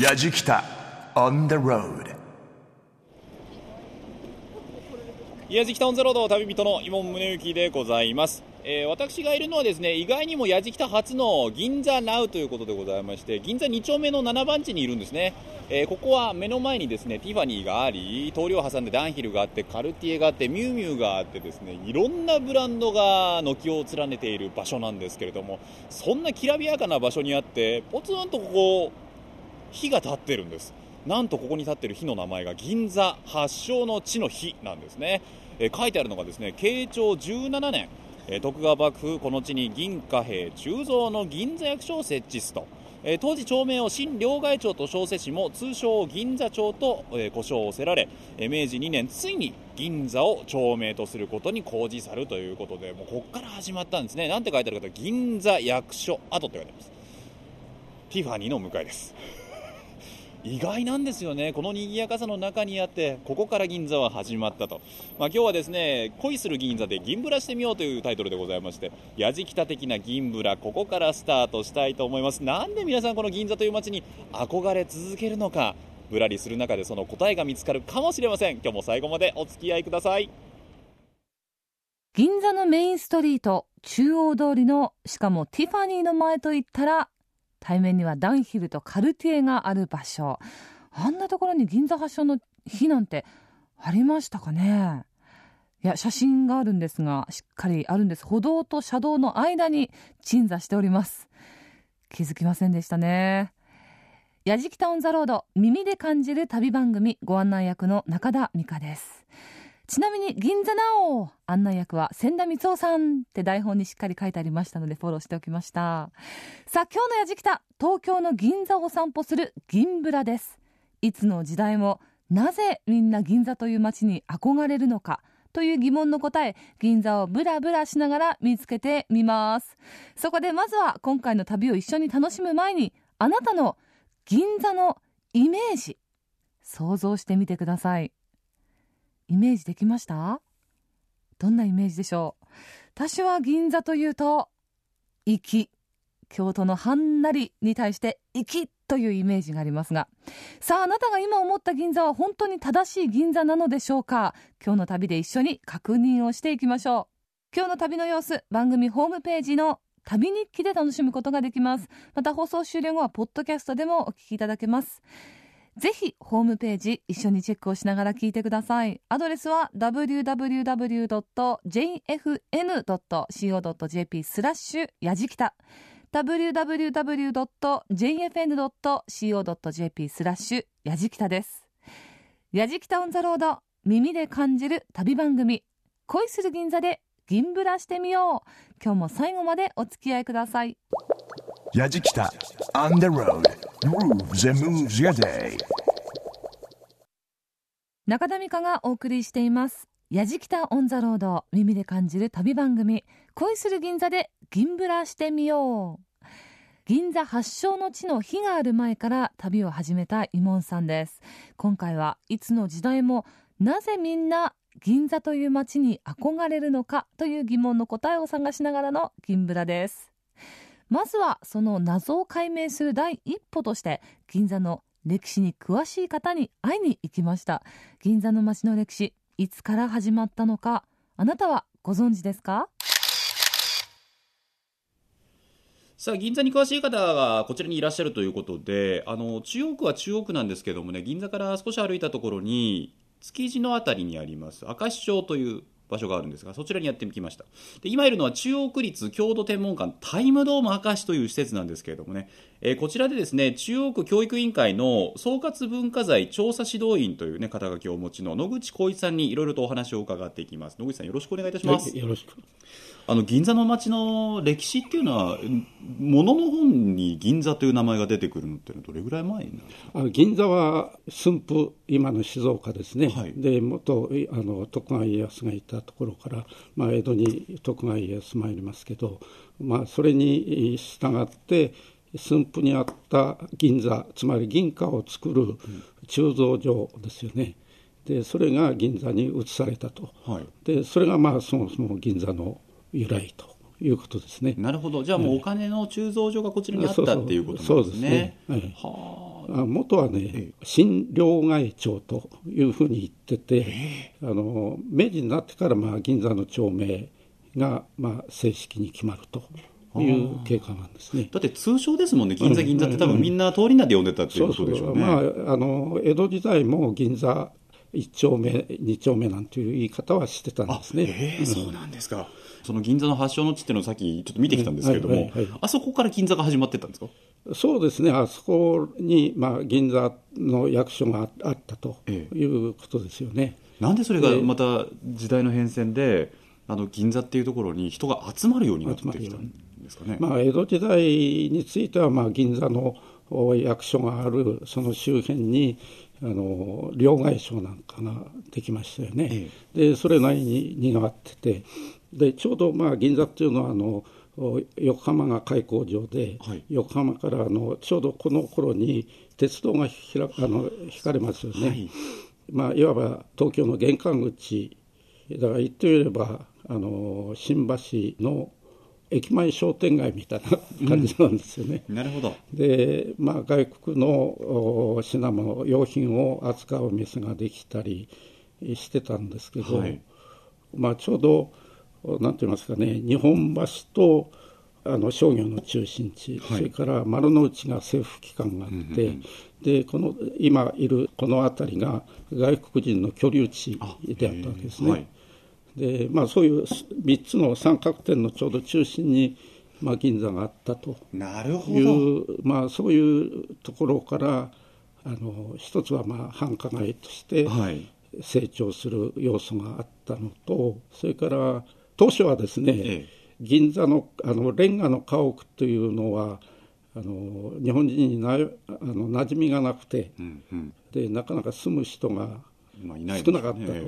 やじきた on the road. 矢敷タウンゼロード旅人の伊門宗行でございます、えー私がいるのはですね意外にも矢敷北初の銀座ナウということでございまして銀座2丁目の7番地にいるんですね、えーここは目の前にですねティファニーがあり通りを挟んでダンヒルがあってカルティエがあってミュウミュウがあってですねいろんなブランドが軒を連ねている場所なんですけれどもそんなきらびやかな場所にあってポツンとここ火が立ってるんです。なんとここに立ってる火の名前が銀座発祥の地の火なんですね、え書いてあるのがですね慶長17年、え徳川幕府この地に銀貨幣鋳造の銀座役所を設置すと。え当時町名を新両替町と称せしも通称銀座町と、え呼称をせられ、え明治2年ついに銀座を町名とすることに公示さるということでもうここから始まったんですね。なんて書いてあるかというと銀座役所跡って書いてあります。ティファニーの向かいです。意外なんですよね、この賑やかさの中にあって、ここから銀座は始まったと、まあ、今日はですね恋する銀座で銀ブラしてみようというタイトルでございまして、やじきた的な銀ブラ、ここからスタートしたいと思います。なんで皆さん、この銀座という街に憧れ続けるのか、ぶらりする中でその答えが見つかるかもしれません。今日も最後までお付き合いください。銀座のメインストリート中央通りのしかもティファニーの前といったら対面にはダンヒルとカルティエがある場所。あんなところに銀座発祥の日なんてありましたかね？いや写真があるんですがしっかりあるんです。歩道と車道の間に鎮座しております。気づきませんでしたね。やじきたオンザロード耳で感じる旅番組ご案内役の中田美香です。ちなみに銀座なお案内役は千田光夫さんって台本にしっかり書いてありましたのでフォローしておきました。さあ今日のやじきた東京の銀座を散歩する銀ブラです。いつの時代もなぜみんな銀座という街に憧れるのかという疑問の答え銀座をブラブラしながら見つけてみます。そこでまずは今回の旅を一緒に楽しむ前にあなたの銀座のイメージ想像してみてください。イメージできました？どんなイメージでしょう？私は銀座というと粋京都のはんなりに対して粋というイメージがありますが。さああなたが今思った銀座は本当に正しい銀座なのでしょうか？今日の旅で一緒に確認をしていきましょう。今日の旅の様子番組ホームページの旅日記で楽しむことができます。また放送終了後はポッドキャストでもお聞きいただけます。ぜひホームページ一緒にチェックをしながら聞いてください。アドレスは www.jfn.co.jp スラッシュやじきた。www.jfn.co.jp スラッシュやじきたです。やじきた on the road 耳で感じる旅番組恋する銀座で銀ブラしてみよう。今日も最後までお付き合いください。やじきた on the road grooves and moves your day 中田美香がお送りしています。やじきた on the road 耳で感じる旅番組。恋する銀座で銀ブラしてみよう。銀座発祥の地の火がある前から旅を始めたイモンさんです。今回はいつの時代もなぜみんな銀座という街に憧れるのかという疑問の答えを探しながらの銀ブラです。まずはその謎を解明する第一歩として銀座の歴史に詳しい方に会いに行きました。銀座の街の歴史いつから始まったのかあなたはご存知ですか？さあ銀座に詳しい方がこちらにいらっしゃるということであの中央区は中央区なんですけどもね銀座から少し歩いたところに築地の辺りにあります明石町という場所があるんですがそちらにやってきました。で今いるのは中央区立郷土天文館タイムドーム明石という施設なんですけれどもね、えーこちらでですね中央区教育委員会の総括文化財調査指導員というね肩書きをお持ちの野口浩一さんにいろいろとお話を伺っていきます。野口さんよろしくお願いいたします、はい、よろしく。あの銀座の街の歴史っていうのはものの本に銀座という名前が出てくるのってどれぐらい前になる銀座は駿府、今の静岡ですね、はい。で元あの徳川家康がいたところから、まあ、江戸に徳川家康参りますけど、まあ、それに従って、駿府にあった銀座、つまり銀貨を作る鋳造所ですよね、でそれが銀座に移されたと、はい。でそれがまあそもそも銀座の由来ということですね。なるほど。じゃあもうお金の鋳造所がこちらにあったっていうことなんですね。そうですね。はい。はあ。元はね、新両替町というふうに言ってて、あの明治になってからまあ銀座の町名がまあ正式に決まるという経過なんですね。だって通称ですもんね、銀座銀座って多分みんな通り名で呼んでたっていうことでしょうね。まあ、あの江戸時代も銀座1丁目、2丁目なんていう言い方はしてたんですね。ええそうなんですか。その銀座の発祥の地っていうのをさっきちょっと見てきたんですけれども、はいはいはいあそこから銀座が始まってったんですか？そうですね、あそこに、まあ、銀座の役所があったとえいうことですよね。なんでそれがまた時代の変遷で、あの銀座っていうところに人が集まるようになってきたんですかね。まあ、江戸時代については、まあ、銀座のお役所があるその周辺にあの両替商なんかができましたよね、でそれなりににぎわっててでちょうどまあ銀座っていうのはあのお横浜が開港場で、はい。横浜からあのちょうどこの頃に鉄道がひらあの引かれますよね、はい。まあ、いわば東京の玄関口だから言ってみればあの新橋の駅前商店街みたいな感じなんですよね。なるほど。で、まあ、外国のお品物用品を扱う店ができたりしてたんですけど、はいまあ、ちょうどなんて言いますかね日本橋とあの商業の中心地、はいそれから丸の内が政府機関があって、でこの今いるこの辺りが外国人の居留地であったわけですね。はいでまあ、そういう3つの三角点のちょうど中心に、まあ、銀座があったとなるほいど。う、まあ、そういうところからあの一つはまあ繁華街としてはい。成長する要素があったのとそれから当初はですね、え銀座のあのレンガの家屋というのはあの日本人になあの馴染みがなくてうんうん。でなかなか住む人がまあいない少なかったとい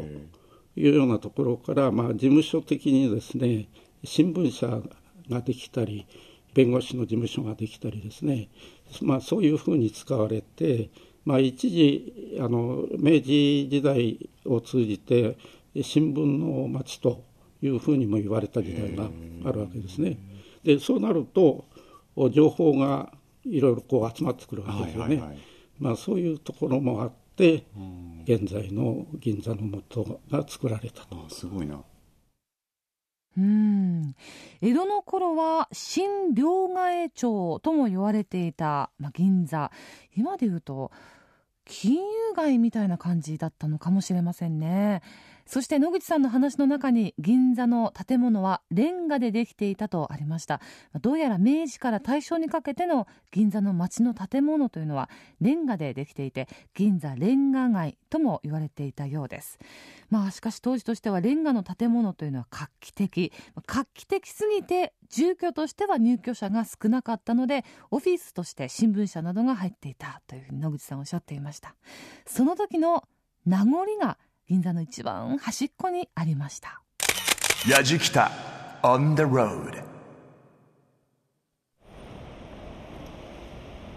うようなところから、まあ、事務所的にですね新聞社ができたり弁護士の事務所ができたりですね、まあ、そういうふうに使われて、まあ、一時あの明治時代を通じて新聞の町というふうにも言われた時代があるわけですね。でそうなると情報がいろいろこう集まってくるわけですよね。はいはいはいまあ、そういうところもあって、現在の銀座の元が作られたと。あすごいな。うん江戸の頃は新両替町とも言われていた、まあ、銀座今で言うと金融街みたいな感じだったのかもしれませんねそして野口さんの話の中に銀座の建物はレンガでできていたとありました。どうやら明治から大正にかけての銀座の街の建物というのはレンガでできていて銀座レンガ街とも言われていたようです。まあしかし当時としてはレンガの建物というのは画期的。画期的すぎて住居としては入居者が少なかったのでオフィスとして新聞社などが入っていたというふうに野口さんおっしゃっていました。その時の名残が銀座の一番端っこにありましたやじきた on the road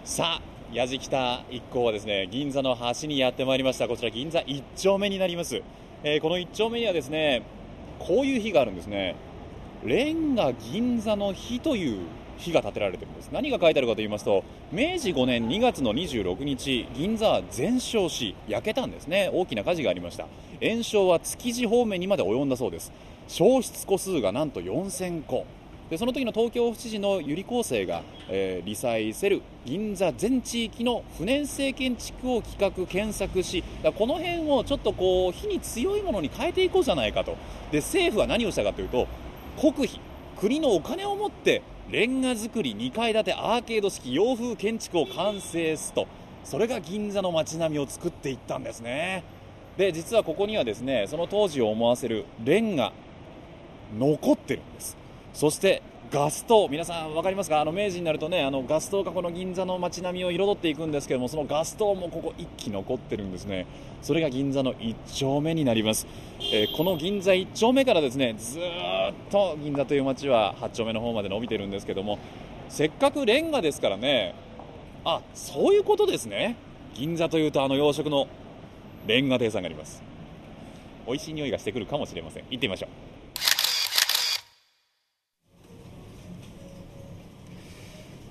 さあ、やじきた一行はですね、銀座の端にやってまいりました。こちら銀座一丁目になります。えーこの一丁目にはですね、こういう日があるんですね。レンガ銀座の日という日が建てられてるんです。何が書いてあるかと言いますと、明治5年2月の26日、銀座は全焼し、焼けたんですね。大きな火事がありました。炎症は築地方面にまで及んだそうです。焼失個数がなんと4000個。でその時の東京府知事の百合厚生が、えー、リサイセル銀座全地域の不燃性建築を企画検索しこの辺をちょっとこう火に強いものに変えていこうじゃないかとで政府は何をしたかというと国費国のお金を持ってレンガ造り2階建てアーケード式洋風建築を完成すとそれが銀座の街並みを作っていったんですね。で実はここにはですねその当時を思わせるレンガ残ってるんです。そしてガス灯皆さん分かりますか？あの明治になるとねあのガス灯がこの銀座の街並みを彩っていくんですけどもそのガス灯もここ一基残ってるんですね。それが銀座の1丁目になります、えーこの銀座1丁目からですねずっと銀座という街は8丁目の方まで伸びてるんですけどもせっかくレンガですからねあそういうことですね。銀座というとあの洋食のレンガ亭さんがあります。美味しい匂いがしてくるかもしれません。行ってみましょう。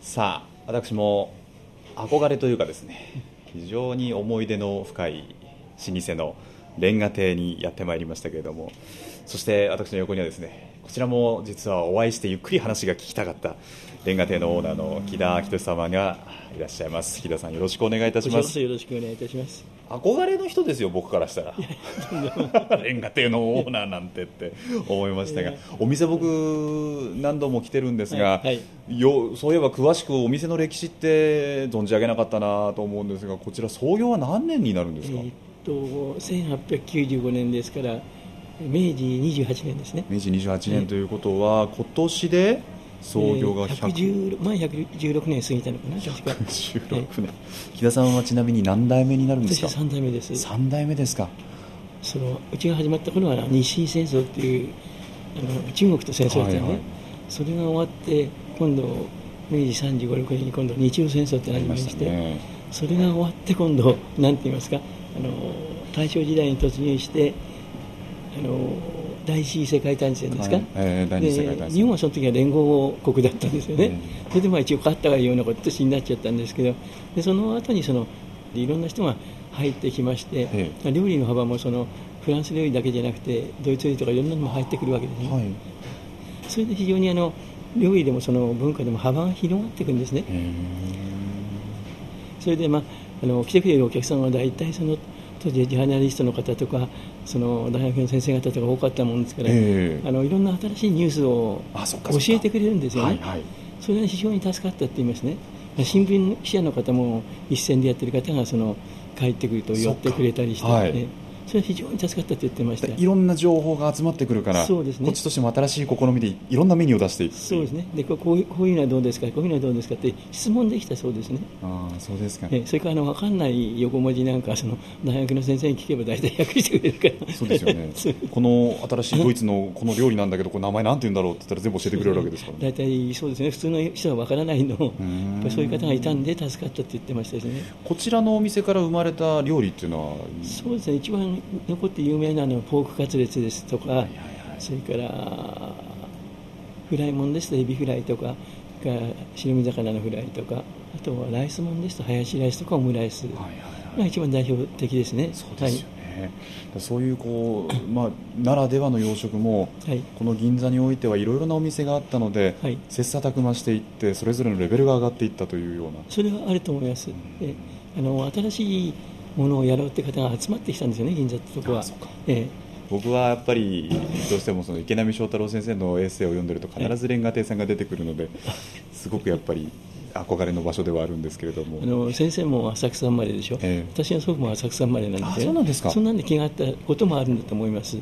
さあ私も憧れというかですね非常に思い出の深い老舗のレンガ亭にやってまいりましたけれどもそして私の横にはですねこちらも実はお会いしてゆっくり話が聞きたかったレンガ亭のオーナーの木田明俊様がいらっしゃいます。木田さんよろしくお願いいたします。よろしくお願いいたします。憧れの人ですよ僕からしたら。レンガ亭のオーナーなんてって思いましたがお店僕何度も来てるんですが、はいはい。よそういえば詳しくお店の歴史って存じ上げなかったなと思うんですがこちら創業は何年になるんですか、えーっと1895年ですから明治28年ですね。明治28年ということは、今年で創業がえー116 110前116年過ぎたのかな確か。年。木田さんはちなみに何代目になるんです私かは3代目です。3代目ですか？そのうちが始まった頃は日清戦争っていうあの中国と戦争だったよね、はいはい。それが終わって今度明治35、6年に今度日露戦争ってなりまして、ね。それが終わって今度なんて言いますかあの大正時代に突入してあの第一次世界大戦ですか、はい。えー日本はその時は連合国だったんですよね、それでまあ一応勝ったような形になっちゃったんですけどでその後にそのいろんな人が入ってきまして、え料理の幅もそのフランス料理だけじゃなくてドイツ料理とかいろんなのも入ってくるわけですね、はい。それで非常にあの料理でもその文化でも幅が広がっていくんですね、それで、まあ、あの来てくれるお客さんは大体その当時ジャーナリストの方とかその大学の先生方とか多かったもんですから、ええ。あのいろんな新しいニュースを教えてくれるんですよね、はいはい。それが非常に助かったって言いますね。新聞記者の方も一線でやってる方がその帰ってくると寄ってくれたりして、ねそれは非常に助かったって言ってました。いろんな情報が集まってくるからそうですね。こっちとしても新しい試みでいろんなメニューを出していく。そうですね。でこうこういうこういうのはどうですか？こういうのはどうですか？って質問できたそうですね。ああそうですか。えそれからあの分かんない横文字なんかその大学の先生に聞けば大体訳してくれるから。そうですよね。この新しいドイツのこの料理なんだけどこれ名前なんて言うんだろうって言ったら全部教えてくれるわけですからね。大体そうですね。普通の人は分からないの。をやんっそういう方がいたんで助かったって言ってましたですね。こちらのお店から生まれた料理っていうのはそうですね。一番残って有名なのはポークカツレツですとか、それからフライもんですとエビフライとかから白身魚のフライとかあとはライスもんですとハヤシライスとかオムライス。が一番代表的ですね。そうですよね、そういうこう、まあ、ならではの洋食も、はい。この銀座においてはいろいろなお店があったので、はい。切磋琢磨していってそれぞれのレベルが上がっていったというような。それはあると思います、であの新しいものをやろうって方が集まってきたんですよね銀座ってとこは。え僕はやっぱりどうしてもその池波正太郎先生のエッセイを読んでると必ずレンガ亭さんが出てくるので すごくやっぱり憧れの場所ではあるんですけれども。えあの先生も浅草生まれでしょ、ええ。私の祖父も浅草生まれなんであそうなんですか。そんなんで気があったこともあるんだと思います。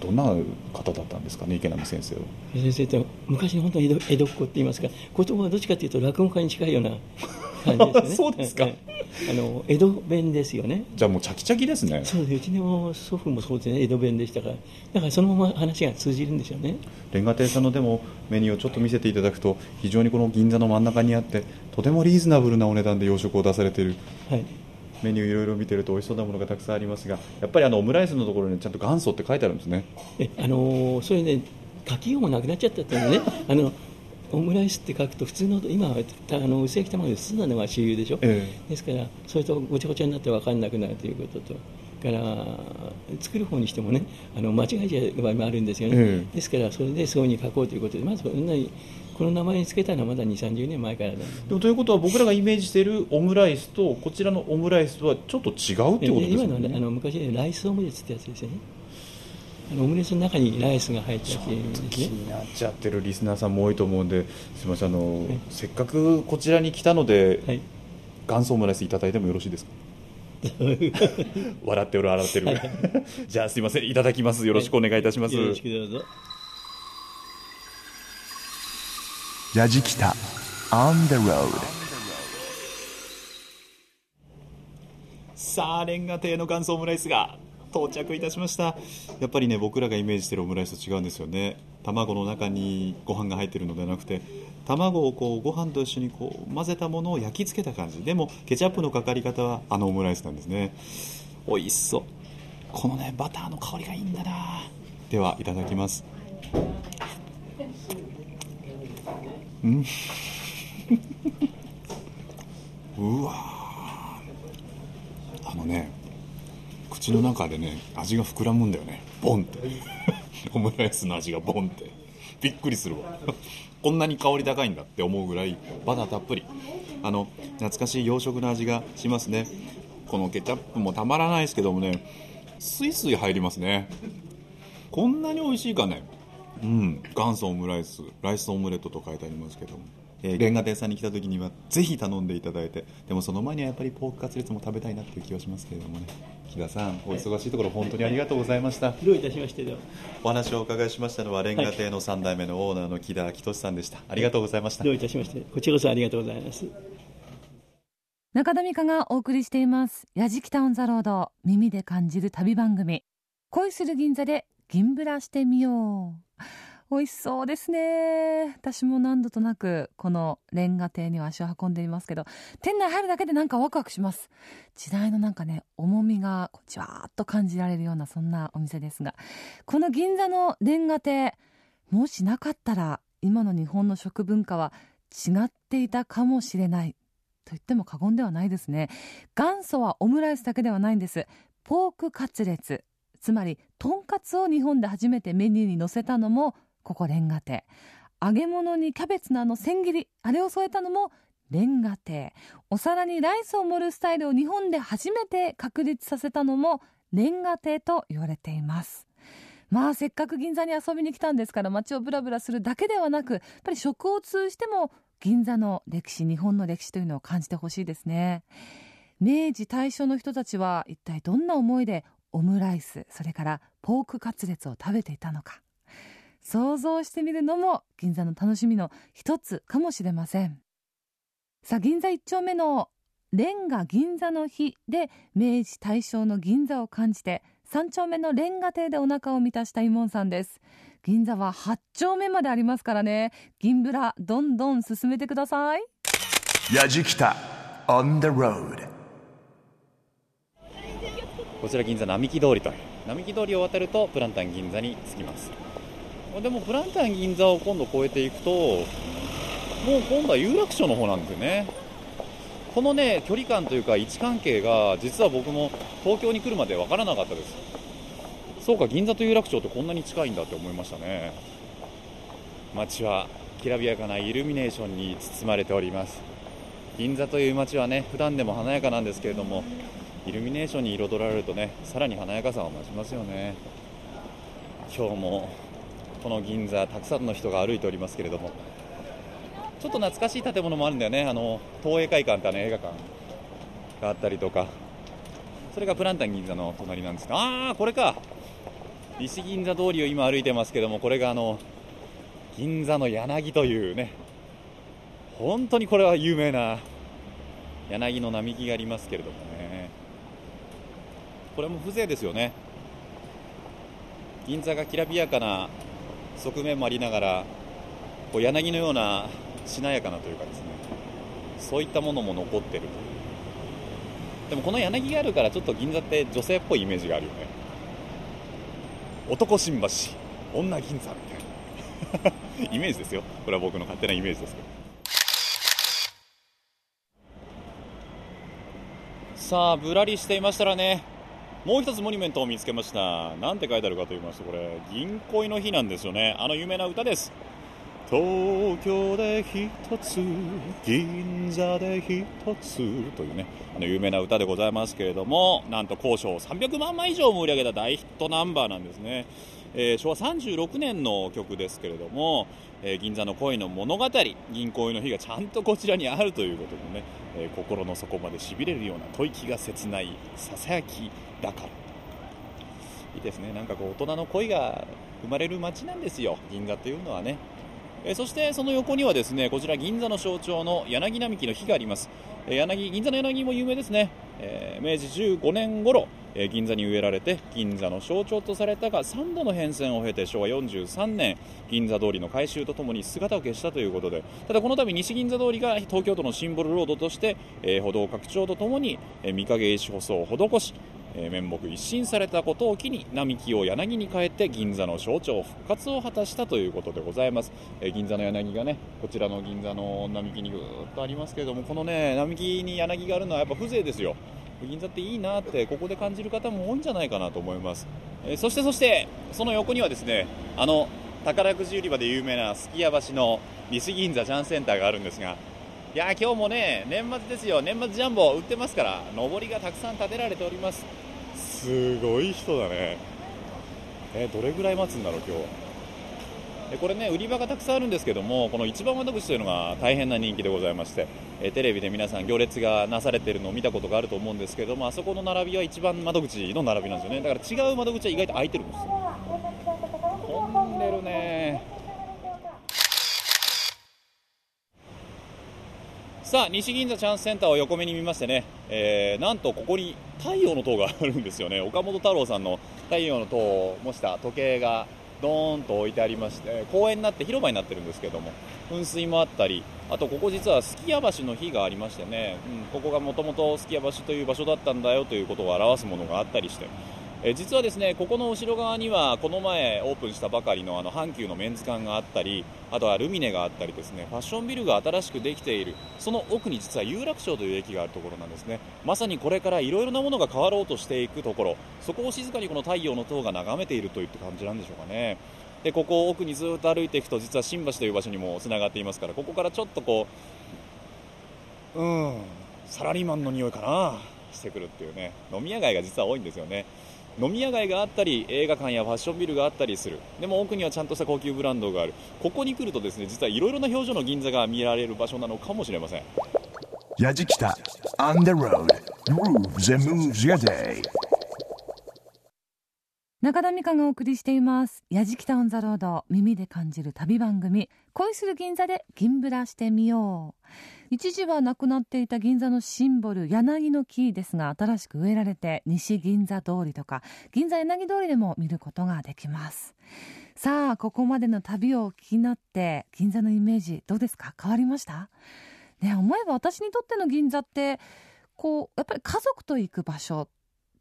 どんな方だったんですかね池波先生は。先生って昔の本当に江戸江戸っ子って言いますか言葉はどっちかというと落語家に近いような感じですよね。そうですか。ええあの江戸弁ですよね。じゃあもうチャキチャキですね。そうです。うちの祖父もそうですね。江戸弁でしたから。だからそのまま話が通じるんですよね。レンガ亭さんのでもメニューをちょっと見せていただくと非常にこの銀座の真ん中にあってとてもリーズナブルなお値段で洋食を出されている。はい。メニューいろいろ見てると美味しそうなものがたくさんありますがやっぱりあのオムライスのところにちゃんと元祖って書いてあるんですね。えあのーそれね書きようもなくなっちゃったっていうのね。あのオムライスって書くと普通の今はたあの薄焼き卵で包んだのが主流でしょ、えですからそれとごちゃごちゃになって分かんなくなるということとから作る方にしてもねあの間違えちゃう場合もあるんですよね、ええ。ですからそれでそういうふうに書こうということでまずこんなにこの名前につけたのはまだ2 3 0年前からなんででもということは僕らがイメージしているオムライスとこちらのオムライスとはちょっと違うっていうことですよ今のあねの昔ねライスオムレツってやつですよねオムレツの中にライスが入っちゃっているんですね。気になっちゃってるリスナーさんも多いと思うんですみませんあの、せっかくこちらに来たので、はい。元祖オムライスいただいてもよろしいですか？笑ってる笑ってる。じゃあすいませんいただきます。よろしくお願いいたします、よろしくどうぞ。ヤジキタ On the road さあレンガ亭の元祖オムライスが到着いたしました。やっぱりね僕らがイメージしてるオムライスと違うんですよね。卵の中にご飯が入ってるのではなくて卵をこうご飯と一緒にこう混ぜたものを焼き付けた感じ。でもケチャップのかかり方はあのオムライスなんですね。美味しそう。このねバターの香りがいいんだな。ではいただきます。うん。うわあのね口の中でね味が膨らむんだよね。ボンって。オムライスの味がボンって。びっくりするわ。こんなに香り高いんだって思うぐらいバターたっぷり。あの懐かしい洋食の味がしますね。このケチャップもたまらないですけどもねスイスイ入りますね。こんなに美味しいかね。うん。元祖オムライスライスオムレットと書いてありますけども。えー、レンガ亭さんに来た時にはぜひ頼んでいただいてでもその前にはやっぱりポークカツレツも食べたいなっていう気はしますけれどもね。木田さんお忙しいところ本当にありがとうございました。どういたしましてお話をお伺いしましたのはレンガ亭の3代目のオーナーの木田明俊さんでした。ありがとうございました。どういたしましてこちらこそありがとうございます。中田美香がお送りしています「やじきた on the road」耳で感じる旅番組。恋する銀座で銀ブラしてみよう美味しそうですね。私も何度となくこのレンガ亭には足を運んでいますけど店内入るだけでなんかワクワクします。時代のなんかね重みがこうじわーっと感じられるようなそんなお店ですがこの銀座のレンガ亭もしなかったら今の日本の食文化は違っていたかもしれない。と言っても過言ではないですね。元祖はオムライスだけではないんです。ポークカツレツつまりとんかつを日本で初めてメニューに載せたのもここレンガ亭。揚げ物にキャベツのあの千切りあれを添えたのもレンガ亭。お皿にライスを盛るスタイルを日本で初めて確立させたのもレンガ亭と言われています。まあせっかく銀座に遊びに来たんですから街をブラブラするだけではなくやっぱり食を通じても銀座の歴史日本の歴史というのを感じてほしいですね。明治大正の人たちは一体どんな思いでオムライスそれからポークカツレツを食べていたのか。想像してみるのも銀座の楽しみの一つかもしれません。さあ銀座一丁目のレンガ銀座の日で明治大正の銀座を感じて三丁目のレンガ亭でお腹を満たしたイモンさんです。銀座は八丁目までありますからね。銀ブラどんどん進めてください。やじきた on the road こちら銀座並木通りと並木通りを渡るとプランタン銀座に着きますでもプランタン銀座を今度越えていくともう今度は有楽町の方なんですよね。このね距離感というか位置関係が実は僕も東京に来るまで分からなかったです。そうか銀座と有楽町ってこんなに近いんだって思いましたね。街はきらびやかなイルミネーションに包まれております。銀座という街はね普段でも華やかなんですけれどもイルミネーションに彩られるとねさらに華やかさを増しますよね。今日もこの銀座たくさんの人が歩いておりますけれどもちょっと懐かしい建物もあるんだよね。あの東映会館ってあの映画館があったりとか。それがプランタン銀座の隣なんですが。ああこれか。西銀座通りを今歩いてますけどもこれがあの銀座の柳というね。本当にこれは有名な柳の並木がありますけれどもね。これも風情ですよね。銀座がきらびやかな側面もありながらこう柳のようなしなやかなというかですね。そういったものも残ってると。でもこの柳があるからちょっと銀座って女性っぽいイメージがあるよね。男新橋女銀座みたいな。イメージですよ。これは僕の勝手なイメージですけど。さあぶらりしていましたらねもう一つモニュメントを見つけました。なんて書いてあるかと言いますとこれ銀恋の日なんですよね。あの有名な歌です。東京で一つ銀座で一つというねあの有名な歌でございますけれどもなんと交渉300万枚以上も売り上げた大ヒットナンバーなんですね、えー、昭和36年の曲ですけれども、えー、銀座の恋の物語銀恋の日がちゃんとこちらにあるということでね、えー、心の底までしびれるような吐息が切ないささやきだから。いいですね。なんかこう大人の恋が生まれる街なんですよ。銀座というのはね。えそしてその横にはですねこちら銀座の象徴の柳並木の木があります、え柳銀座の柳も有名ですね、えー、明治15年頃、え、銀座に植えられて銀座の象徴とされたが3度の変遷を経て昭和43年銀座通りの改修とともに姿を消したということでただこの度西銀座通りが東京都のシンボルロードとして、え、歩道拡張とともに、え、御影石舗装を施しえ面目一新されたことを機に並木を柳に変えて銀座の象徴復活を果たしたということでございます、え銀座の柳がねこちらの銀座の並木にぐーっとありますけれどもこのね並木に柳があるのはやっぱ風情ですよ。銀座っていいなってここで感じる方も多いんじゃないかなと思います、えそしてそしてその横にはですねあの宝くじ売り場で有名なすき家橋の西銀座ジャンセンターがあるんですがいや今日もね年末ですよ。年末ジャンボ売ってますから上りがたくさん立てられております。すごい人だね。えどれぐらい待つんだろう今日。でこれね売り場がたくさんあるんですけどもこの一番窓口というのが大変な人気でございまして、えテレビで皆さん行列がなされているのを見たことがあると思うんですけどもあそこの並びは一番窓口の並びなんですよね。だから違う窓口は意外と空いてるんですよ。混んでるね。さあ西銀座チャンスセンターを横目に見ましてね、えーなんとここに太陽の塔があるんですよね。岡本太郎さんの太陽の塔を模した時計がドーンと置いてありまして公園になって広場になってるんですけども噴水もあったりあとここ実はすき家橋の日がありましてね、うん、ここがもともとすき家橋という場所だったんだよということを表すものがあったりしてえ実はですねここの後ろ側にはこの前オープンしたばかりのあの阪急のメンズ館があったりあとはルミネがあったりですねファッションビルが新しくできているその奥に実は有楽町という駅があるところなんですね。まさにこれからいろいろなものが変わろうとしていくところそこを静かにこの太陽の塔が眺めているといった感じなんでしょうかね。でここを奥にずっと歩いていくと実は新橋という場所にもつながっていますからここからちょっとこううんサラリーマンの匂いかなしてくるっていうね飲み屋街が実は多いんですよね。飲み屋街があったり映画館やファッションビルがあったりする。でも奥にはちゃんとした高級ブランドがある。ここに来るとですね実はいろいろな表情の銀座が見られる場所なのかもしれません。on the road. Grooves and moves your day. 中田美香がお送りしています「やじきた on the road」耳で感じる旅番組「恋する銀座で銀ブラしてみよう」一時はなくなっていた銀座のシンボル柳の木ですが新しく植えられて西銀座通りとか銀座柳通りでも見ることができます。さあここまでの旅をお聞きになって銀座のイメージどうですか？変わりました？ね思えば私にとっての銀座ってこうやっぱり家族と行く場所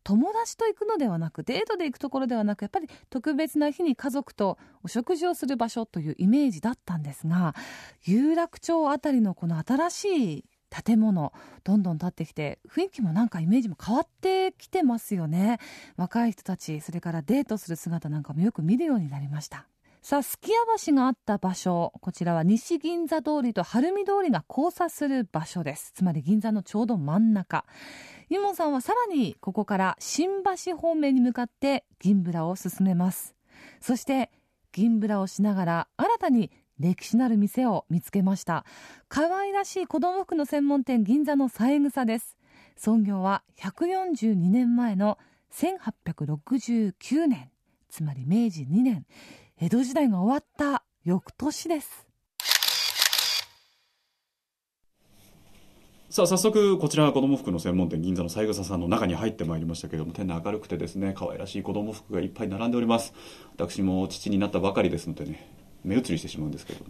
友達と行くのではなくデートで行くところではなくやっぱり特別な日に家族とお食事をする場所というイメージだったんですが有楽町あたりのこの新しい建物どんどん建ってきて雰囲気もなんかイメージも変わってきてますよね若い人たちそれからデートする姿なんかもよく見るようになりましたさあ、すき家橋があった場所、こちらは西銀座通りと晴海通りが交差する場所です。つまり銀座のちょうど真ん中。ユモさんはさらにここから新橋方面に向かって銀ブラを進めます。そして銀ブラをしながら新たに歴史なる店を見つけました。可愛らしい子供服の専門店銀座の三枝です。創業は142年前の1869年、つまり明治2年。江戸時代が終わった翌年です。さあ早速こちら子供服の専門店銀座の三枝さんの中に入ってまいりましたけれども店内明るくてですね可愛らしい子供服がいっぱい並んでおります私も父になったばかりですのでね目移りしてしまうんですけど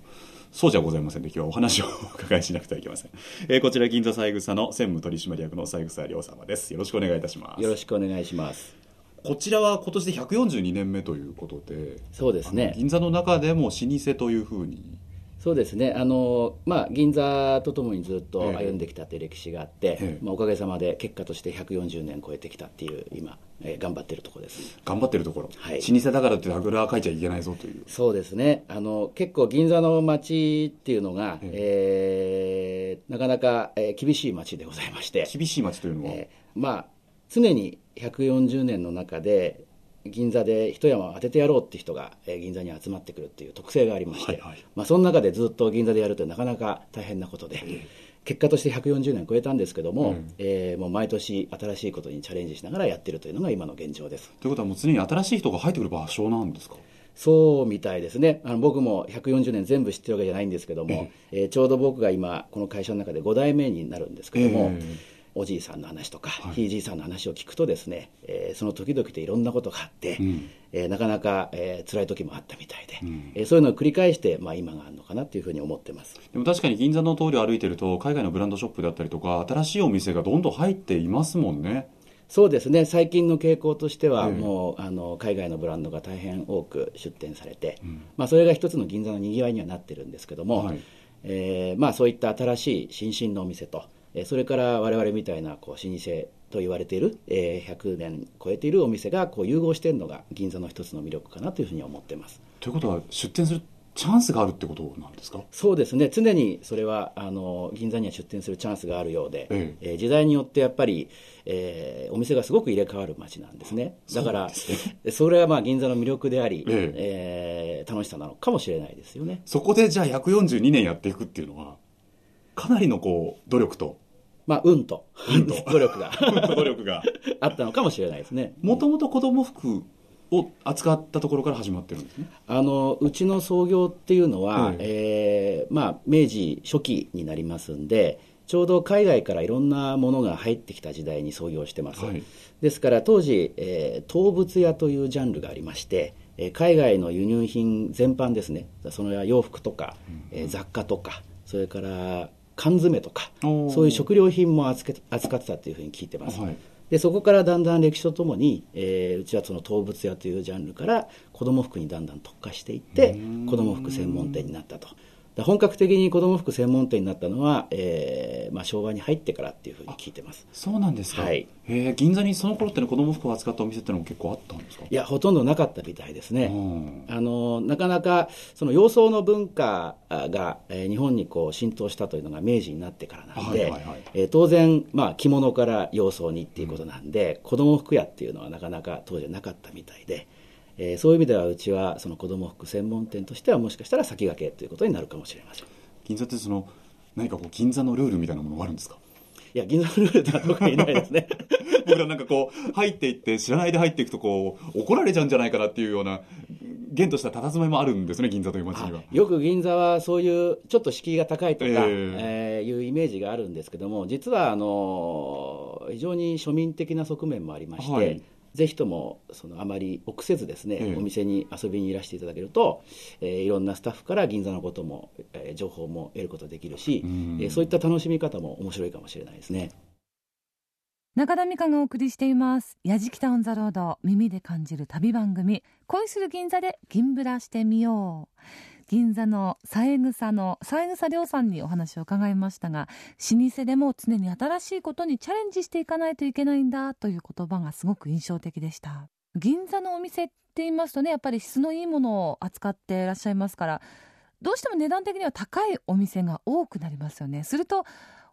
そうじゃございませんで、今日はお話をお伺いしなくてはいけません。えーこちら銀座三枝の専務取締役の三枝亮様です。よろしくお願いいたします。よろしくお願いします。こちらは今年で142年目ということで、そうですね銀座の中でも老舗というふうに、そうですね。あのまあ銀座とともにずっとええ歩んできたという歴史があって、ええまあおかげさまで結果として140年超えてきたっていう今、えー頑張ってるところです。頑張ってるところ、はい老舗だからってあぐらかいちゃいけないぞという。そうですね。あの結構銀座の街っていうのが、ええーなかなか、えー厳しい街でございまして、厳しい街というのは、えーまあ常に140年の中で銀座で一山を当ててやろうって人が、えー銀座に集まってくるっていう特性がありまして、はいはい。まあ、その中でずっと銀座でやるとなかなか大変なことで、結果として140年超えたんですけども、えーもう毎年新しいことにチャレンジしながらやってるというのが今の現状です。ということはもう常に新しい人が入ってくる場所なんですか？そうみたいですね。あの僕も140年全部知ってるわけじゃないんですけども、えーちょうど僕が今この会社の中で5代目になるんですけども、ええおじいさんの話とか、ひいじいさんの話を聞くとですね、えーその時々でいろんなことがあって、えーなかなか、えー辛い時もあったみたいで、えーそういうのを繰り返して、まあ、今があるのかなというふうに思ってます。でも確かに銀座の通りを歩いてると海外のブランドショップだったりとか新しいお店がどんどん入っていますもんね。そうですね。最近の傾向としては、ええ。もうあの海外のブランドが大変多く出店されて、まあ、それが一つの銀座のにぎわいにはなってるんですけども、はい。えーまあ、そういった新しい新進のお店と、えーそれから我々みたいなこう老舗と言われている、えー100年超えているお店がこう融合しているのが銀座の一つの魅力かなというふうに思ってます。ということは出店するチャンスがあるってことなんですか？そうですね。常にそれはあの銀座には出店するチャンスがあるようで、ええ。ー時代によってやっぱり、えーお店がすごく入れ替わる街なんですね。だから そ,、れはまあ銀座の魅力であり、ええ。ー楽しさなのかもしれないですよね。そこでじゃあ142年やっていくっていうのはかなりのこう努力と。まあ運と。努力が。努力が。あったのかもしれないですね。もともと子供服を扱ったところから始まってるんですね。あのうちの創業っていうのは、はい。えーまあ、明治初期になりますんでちょうど海外からいろんなものが入ってきた時代に創業してます、はい。ですから当時、えー動物屋というジャンルがありまして、えー海外の輸入品全般ですね。その洋服とか、えー雑貨とかそれから缶詰とかそういう食料品も扱って扱ってたというふうに聞いてます、はい。でそこからだんだん歴史とともに、えーうちはその動物屋というジャンルから子供服にだんだん特化していって子供服専門店になったと。で本格的に子供服専門店になったのは、えーまあ、昭和に入ってからっていうふうに聞いてます。そうなんですか、はい。へえ銀座にその頃ってのは子供服を扱ったお店ってのも結構あったんですか？いやほとんどなかったみたいですね、うん。あのなかなかその洋装の文化が、えー日本にこう浸透したというのが明治になってからなんで、はいはいはい。えー当然、まあ、着物から洋装にっていうことなんで、子供服屋っていうのはなかなか当時はなかったみたいで、えーそういう意味ではうちはその子供服専門店としてはもしかしたら先駆けということになるかもしれません。銀座ってその何かこう銀座のルールみたいなものがあるんですか？いや銀座のルールでは特にないですね僕らなんかこう入っていって知らないで入っていくとこう怒られちゃうんじゃないかなっていうような厳とした佇まいもあるんですね銀座という街には。よく銀座はそういうちょっと敷居が高いとか、ええーいうイメージがあるんですけども実はあの非常に庶民的な側面もありまして、はいぜひともそのあまり臆せずですね、ええお店に遊びにいらしていただけると、えーいろんなスタッフから銀座のことも、えー情報も得ることができるし、うん。えーそういった楽しみ方も面白いかもしれないですね。中田美香がお送りしています「やじきた on the road 耳で感じる旅番組恋する銀座で銀ブラしてみよう」銀座の三枝の三枝亮さんにお話を伺いましたが老舗でも常に新しいことにチャレンジしていかないといけないんだという言葉がすごく印象的でした。銀座のお店って言いますとねやっぱり質のいいものを扱っていらっしゃいますからどうしても値段的には高いお店が多くなりますよね。すると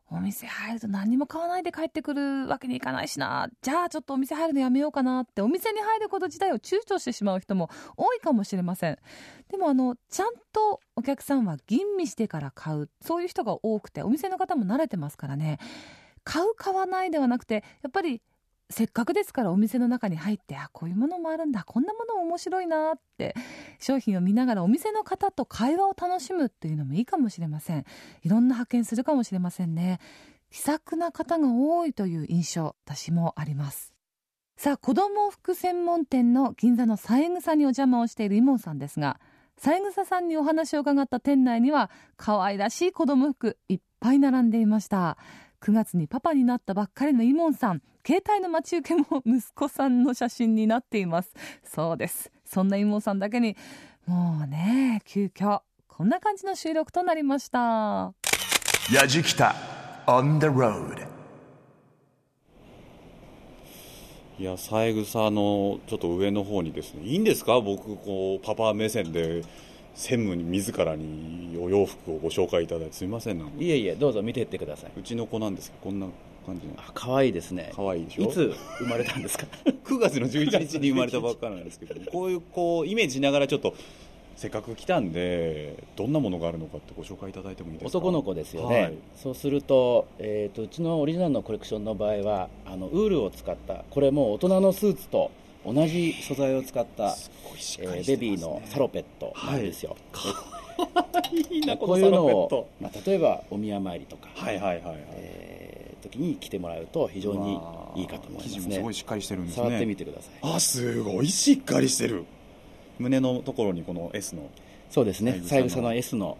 お店入ると何も買わないで帰ってくるわけにいかないしな。じゃあちょっとお店入るのやめようかなって。お店に入ること自体を躊躇してしまう人も多いかもしれません。でもあのちゃんとお客さんは吟味してから買う。そういう人が多くてお店の方も慣れてますからね。買う買わないではなくてやっぱりせっかくですからお店の中に入ってあこういうものもあるんだこんなもの面白いなって商品を見ながらお店の方と会話を楽しむっていうのもいいかもしれません。いろんな発見するかもしれませんね。気さくな方が多いという印象私もあります。さあ子供服専門店の銀座の三枝にお邪魔をしているイモンさんですが三枝さんにお話を伺った店内には可愛らしい子供服いっぱい並んでいました。9月にパパになったばっかりのイモンさん。携帯の待ち受けも息子さんの写真になっています。そうです。そんなイモンさんだけにもうね急遽こんな感じの収録となりました。やじきた on the road いや三枝のちょっと上の方にですねいいんですか？僕こうパパ目線で専務に自らにお洋服をご紹介いただいてすみませんなんか。いえいえどうぞ見ていってください。うちの子なんですけどこんな感じのあ可愛いですね。可愛いでしょ？いつ生まれたんですか？9月の11日に生まれたばっかなんですけど こういうこうイメージしながらちょっとせっかく来たんでどんなものがあるのかってご紹介いただいてもいいですか？男の子ですよね、はい。そうすると,、えー、とうちのオリジナルのコレクションの場合はあのウールを使ったこれもう大人のスーツと同じ素材を使った、えーベビーのサロペットなんですよ、い。いな こういうのをト、まあ、例えばお宮参りとか、はいはいはいはい。えー時に着てもらうと非常にいいかと思います生地もすねごいしっかりしてるんですね。触ってみてください。あすごいしっかりしてる。胸のところにこの S のそうですね。三枝の S の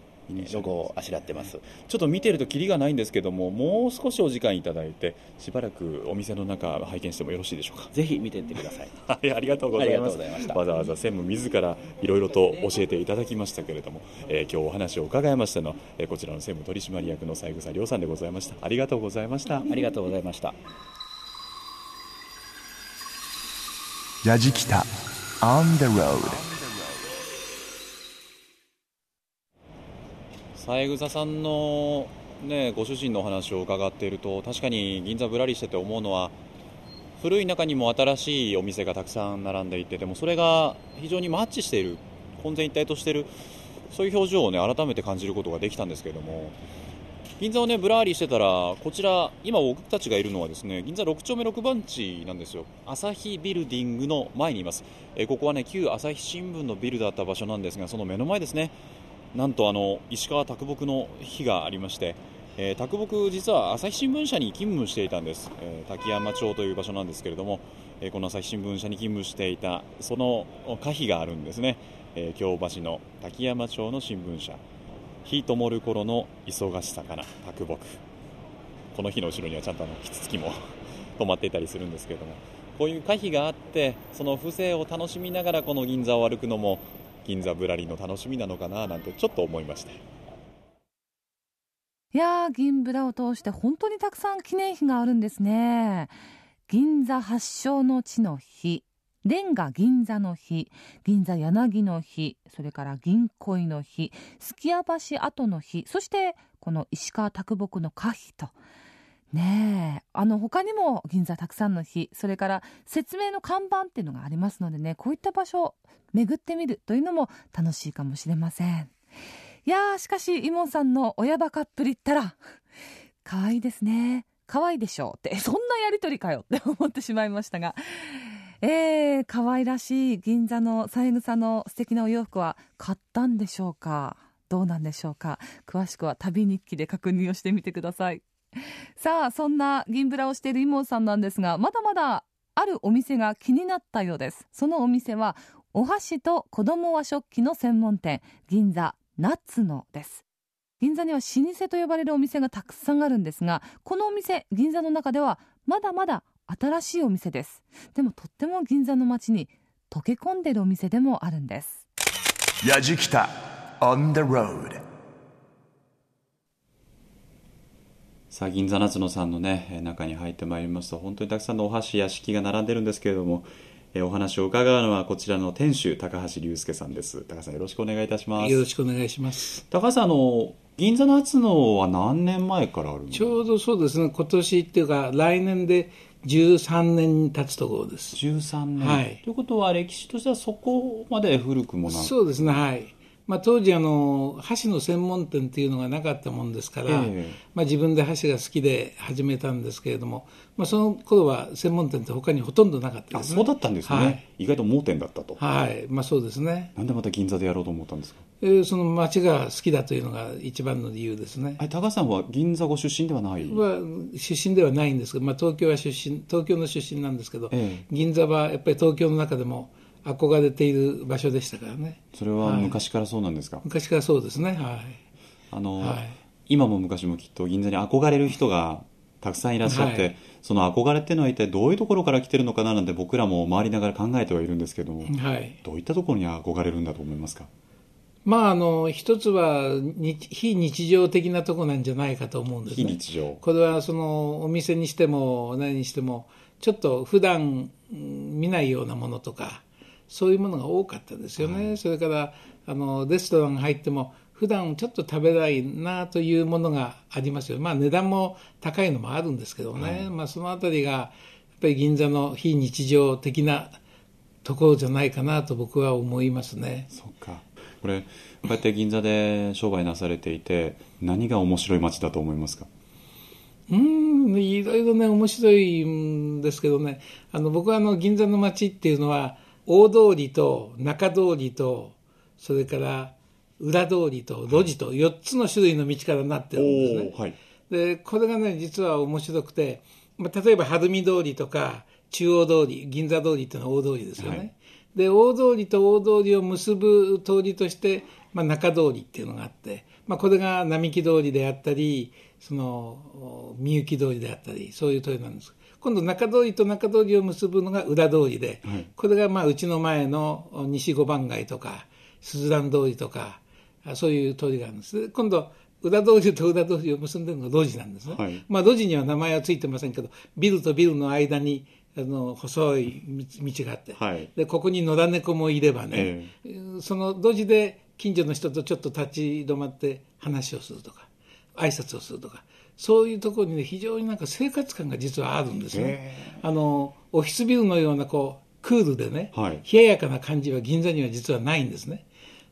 ロゴをあしらってます。ちょっと見てるとキリがないんですけどももう少しお時間いただいてしばらくお店の中拝見してもよろしいでしょうか。ぜひ見ていってください。はいありがとうございます。わざわざ専務自らいろいろと教えていただきましたけれども、えー今日お話を伺いましたのは、えーこちらの専務取締役の三枝亮さんでございました。ありがとうございました。ありがとうございました。やじきた On the road 三枝さんの、ね、ご主人のお話を伺っていると確かに銀座ぶらりしてて思うのは古い中にも新しいお店がたくさん並んでいてでもそれが非常にマッチしている混然一体としているそういう表情を、ね、改めて感じることができたんですけれども銀座を、ね、ぶらりしてたらこちら今僕たちがいるのはですね銀座6丁目6番地なんですよ。朝日ビルディングの前にいます、えここはね旧朝日新聞のビルだった場所なんですがその目の前ですね。なんとあの石川啄木の日がありまして、えー、啄木実は朝日新聞社に勤務していたんです、えー滝山町という場所なんですけれども、えーこの朝日新聞社に勤務していたその可否があるんですね、えー京橋の滝山町の新聞社。日灯る頃の忙しさかな啄木。この日の後ろにはちゃんとあのキツツキも 止まっていたりするんですけれども。こういう可否があってその風情を楽しみながらこの銀座を歩くのも銀座ぶらりの楽しみなのかななんてちょっと思いましたいやー銀ブラを通して本当にたくさん記念碑があるんですね。銀座発祥の地の日。レンガ銀座の日。銀座柳の日。それから銀恋の日。すき家橋跡の日。そしてこの石川啄木の可否と。ねえ。あの他にも銀座たくさんの日それから説明の看板っていうのがありますのでねこういった場所を巡ってみるというのも楽しいかもしれません。いやーしかしイモンさんの親バカっぷりったら可愛いですね。可愛いでしょうって。そんなやりとりかよって思ってしまいましたが。えー、可愛らしい銀座の三枝の素敵なお洋服は買ったんでしょうか？どうなんでしょうか？詳しくは旅日記で確認をしてみてください。さあそんな銀ブラをしているイモさんなんですがまだまだあるお店が気になったようです。そのお店はお箸と子供和食器の専門店銀座ナッツのです。銀座には老舗と呼ばれるお店がたくさんあるんですがこのお店銀座の中ではまだまだ新しいお店です。でもとっても銀座の街に溶け込んでるお店でもあるんです。やじきた On the road. さあ銀座夏野さんのねえー中に入ってまいりますと本当にたくさんのお箸や敷きが並んでるんですけれども、えーお話を伺うのはこちらの店主高橋隆介さんです。高橋さんよろしくお願いいたします。よろしくお願いします。高橋さんあの銀座夏野は何年前からあるんですか？ちょうどそうですね、今年っていうか、来年で13年経つところです。13年、はい。ということは歴史としてはそこまで古くもなそうですね、はい。まあ、当時あの、箸の専門店っていうのがなかったもんですから、ええまあ、自分で箸が好きで始めたんですけれども、まあ、その頃は専門店って他にほとんどなかったあですね。そうだったんですね、はい。意外と盲点だったと、はい、まあそうですね。なんでまた銀座でやろうと思ったんですか？えーその街が好きだというのが一番の理由ですね。はい高橋さんは銀座ご出身ではない？は出身ではないんですけど、まあ、東京は出身東京の出身なんですけど、ええ銀座はやっぱり東京の中でも憧れている場所でしたからね。それは昔からそうなんですか、昔からそうですね。はい。あの、はい。今も昔もきっと銀座に憧れる人がたくさんいらっしゃって、はい。その憧れっていうのは一体どういうところから来てるのかななんて僕らも回りながら考えてはいるんですけども、はい。どういったところに憧れるんだと思いますか？まああの一つは日非日常的なとこなんじゃないかと思うんです非ね日常。これはそのお店にしても何にしてもちょっと普段うん見ないようなものとかそういうものが多かったですよね、それからあのレストラン入っても普段ちょっと食べないなというものがありますよ。まあ値段も高いのもあるんですけどね、まあ、そのあたりがやっぱり銀座の非日常的なところじゃないかなと僕は思いますね。そっか。これこうやって銀座で商売なされていて何が面白い街だと思いますか？うーん、いろいろね、面白いんですけどね、あの僕はあの銀座の街っていうのは、大通りと中通りと、それから裏通りと路地と4つの種類の道からなってるんですね。はいで、これがね、実は面白くて、まあ、例えば晴海通りとか中央通り、銀座通りっていうのは大通りですよね。で大通りと大通りを結ぶ通りとして、まあ、中通りっていうのがあって、まあ、これが並木通りであったりそのみゆき通りであったりそういう通りなんです今度中通りと中通りを結ぶのが裏通りで、これがまあうちの前の西五番街とか鈴蘭通りとかあそういう通りがあるんです。で今度裏通りと裏通りを結んでるのが路地なんですね、はい。まあ、路地には名前はついてませんけどビルとビルの間にあの細い道道があって、はい。でここに野良猫もいればね、え。その路地で近所の人とちょっと立ち止まって話をするとか挨拶をするとかそういうところにね非常になんか生活感が実はあるんですね。あのオフィスビルのようなこうクールでね、はい冷ややかな感じは銀座には実はないんですね。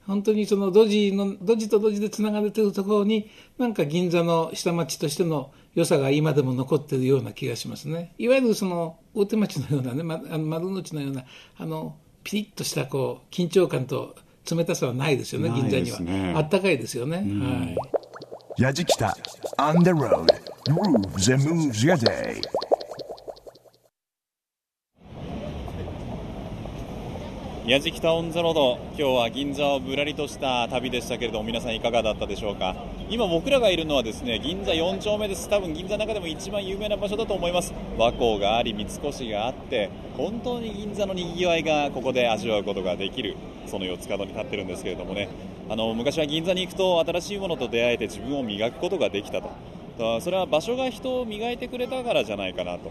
本当にその路地の路地と路地でつながれているところになんか銀座の下町としての良さが今でも残っているような気がしますね。いわゆるその大手町のようなね、ま、あの丸の内のようなあのピリッとしたこう緊張感と冷たさはないですよね、銀座には。ねあったかいですよね。はい。Yajikita on the road. Grooves and moves your day. 矢敷タウンザロード今日は銀座をぶらりとした旅でしたけれども皆さんいかがだったでしょうか？今僕らがいるのはですね銀座4丁目です。多分銀座の中でも一番有名な場所だと思います。和光があり三越があって本当に銀座のにぎわいがここで味わうことができるその四つ角に立ってるんですけれどもね。あの昔は銀座に行くと新しいものと出会えて自分を磨くことができたと。それは場所が人を磨いてくれたからじゃないかなと。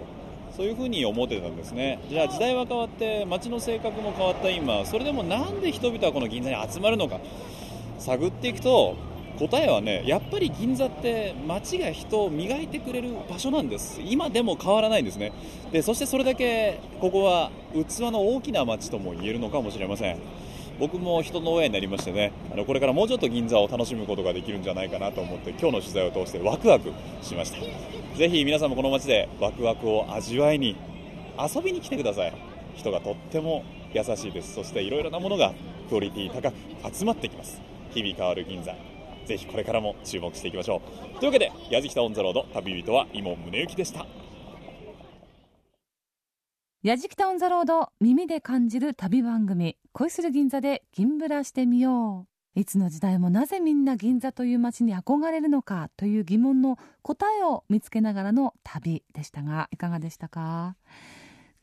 そういうふうに思ってたんですね。じゃあ時代は変わって街の性格も変わった今それでもなんで人々はこの銀座に集まるのか。探っていくと答えはねやっぱり銀座って街が人を磨いてくれる場所なんです。今でも変わらないんですね。でそしてそれだけここは器の大きな街とも言えるのかもしれません。僕も人の親になりましてね。あのこれからもうちょっと銀座を楽しむことができるんじゃないかなと思って今日の取材を通してワクワクしました。ぜひ皆さんもこの街でワクワクを味わいに遊びに来てください。人がとっても優しいです。そしていろいろなものがクオリティ高く集まってきます。日々変わる銀座。ぜひこれからも注目していきましょう。というわけで矢敷タオンザロード旅人は今宗行でした。やじきたオンザロード耳で感じる旅番組恋する銀座で銀ブラしてみよう。いつの時代もなぜみんな銀座という街に憧れるのかという疑問の答えを見つけながらの旅でしたがいかがでしたか？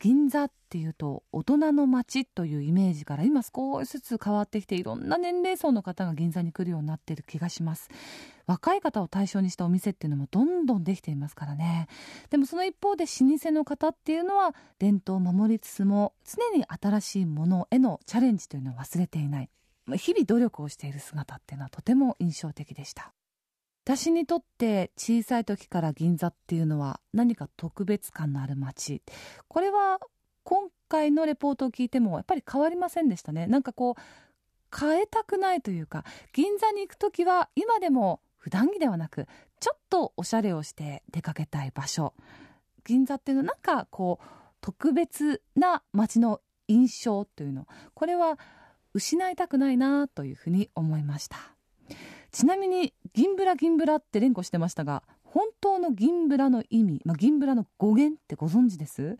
銀座っていうと大人の街というイメージから今少しずつ変わってきていろんな年齢層の方が銀座に来るようになっている気がします。若い方を対象にしたお店っていうのもどんどんできていますからね。でもその一方で老舗の方っていうのは伝統を守りつつも常に新しいものへのチャレンジというのを忘れていない。日々努力をしている姿っていうのはとても印象的でした。私にとって小さい時から銀座っていうのは何か特別感のある街。これは今回のレポートを聞いてもやっぱり変わりませんでしたね。なんかこう変えたくないというか銀座に行く時は今でも普段着ではなくちょっとおしゃれをして出かけたい場所。銀座っていうのはなんかこう特別な街の印象というの。これは失いたくないなというふうに思いました。ちなみに銀ブラ銀ブラって連呼してましたが本当の銀ブラの意味、まあ、銀ブラの語源ってご存知です？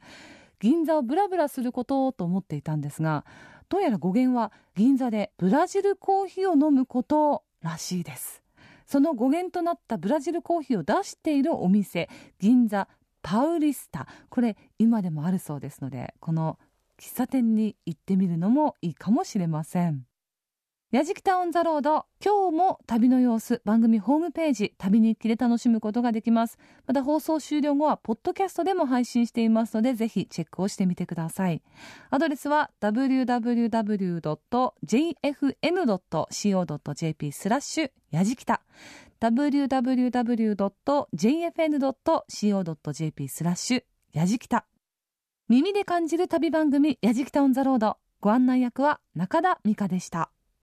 銀座をブラブラすることと思っていたんですがどうやら語源は銀座でブラジルコーヒーを飲むことらしいです。その語源となったブラジルコーヒーを出しているお店銀座パウリスタ。これ今でもあるそうですのでこの喫茶店に行ってみるのもいいかもしれません。やじきたオンザロード今日も旅の様子番組ホームページ旅日記で楽しむことができます。また放送終了後はポッドキャストでも配信していますのでぜひチェックをしてみてください。アドレスは www.jfn.co.jp スラッシュやじきた www.jfn.co.jp スラッシュやじきた耳で感じる旅番組やじきたオンザロード。ご案内役は中田美香でした。